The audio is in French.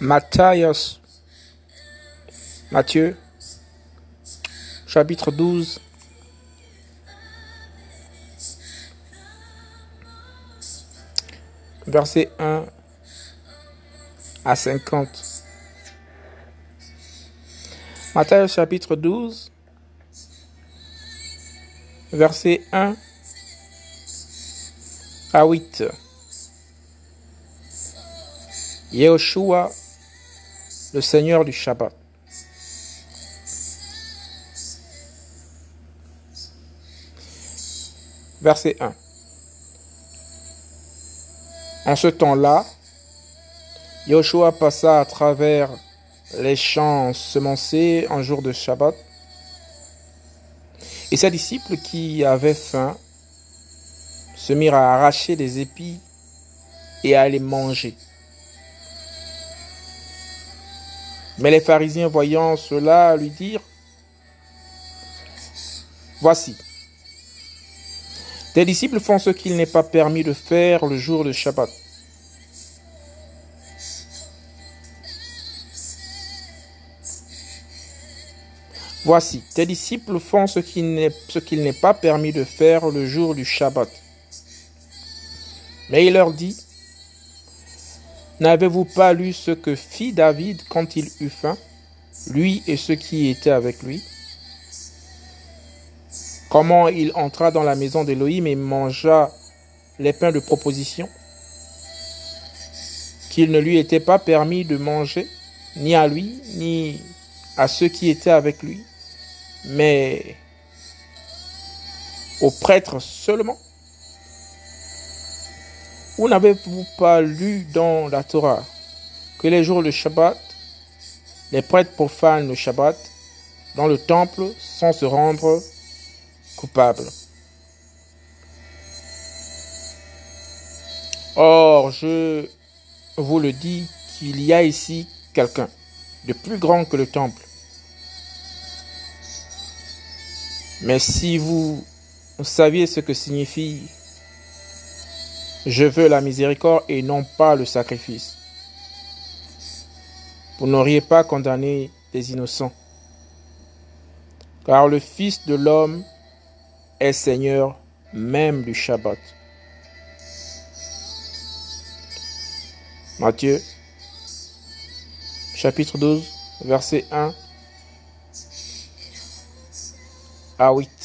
Matthias, Matthieu, chapitre 12, verset 1 à 50. Matthieu chapitre 12, verset 1 à 8. Yehoshua, le Seigneur du Shabbat. Verset 1. En ce temps-là, Yahushua passa à travers les champs semencés en jour de Shabbat, et ses disciples qui avaient faim se mirent à arracher des épis et à les manger. Mais les pharisiens voyant cela lui dirent, Voici, tes disciples font ce qu'il n'est pas permis de faire le jour de Shabbat. Voici, tes disciples font ce qu'il n'est pas permis de faire le jour du Shabbat. Mais il leur dit, N'avez-vous pas lu ce que fit David quand il eut faim, lui et ceux qui étaient avec lui? Comment il entra dans la maison d'Élohim et mangea les pains de proposition? Qu'il ne lui était pas permis de manger, ni à lui, ni à ceux qui étaient avec lui, mais aux prêtres seulement? Ou n'avez-vous pas lu dans la Torah que les jours de Shabbat, les prêtres profanent le Shabbat dans le temple sans se rendre coupables Or, je vous le dis qu'il y a ici quelqu'un de plus grand que le temple. Mais si vous saviez ce que signifie je veux la miséricorde et non pas le sacrifice, vous n'auriez pas condamné des innocents. Car le Fils de l'homme est Seigneur même du Shabbat. Matthieu, chapitre 12, verset 1 à 8.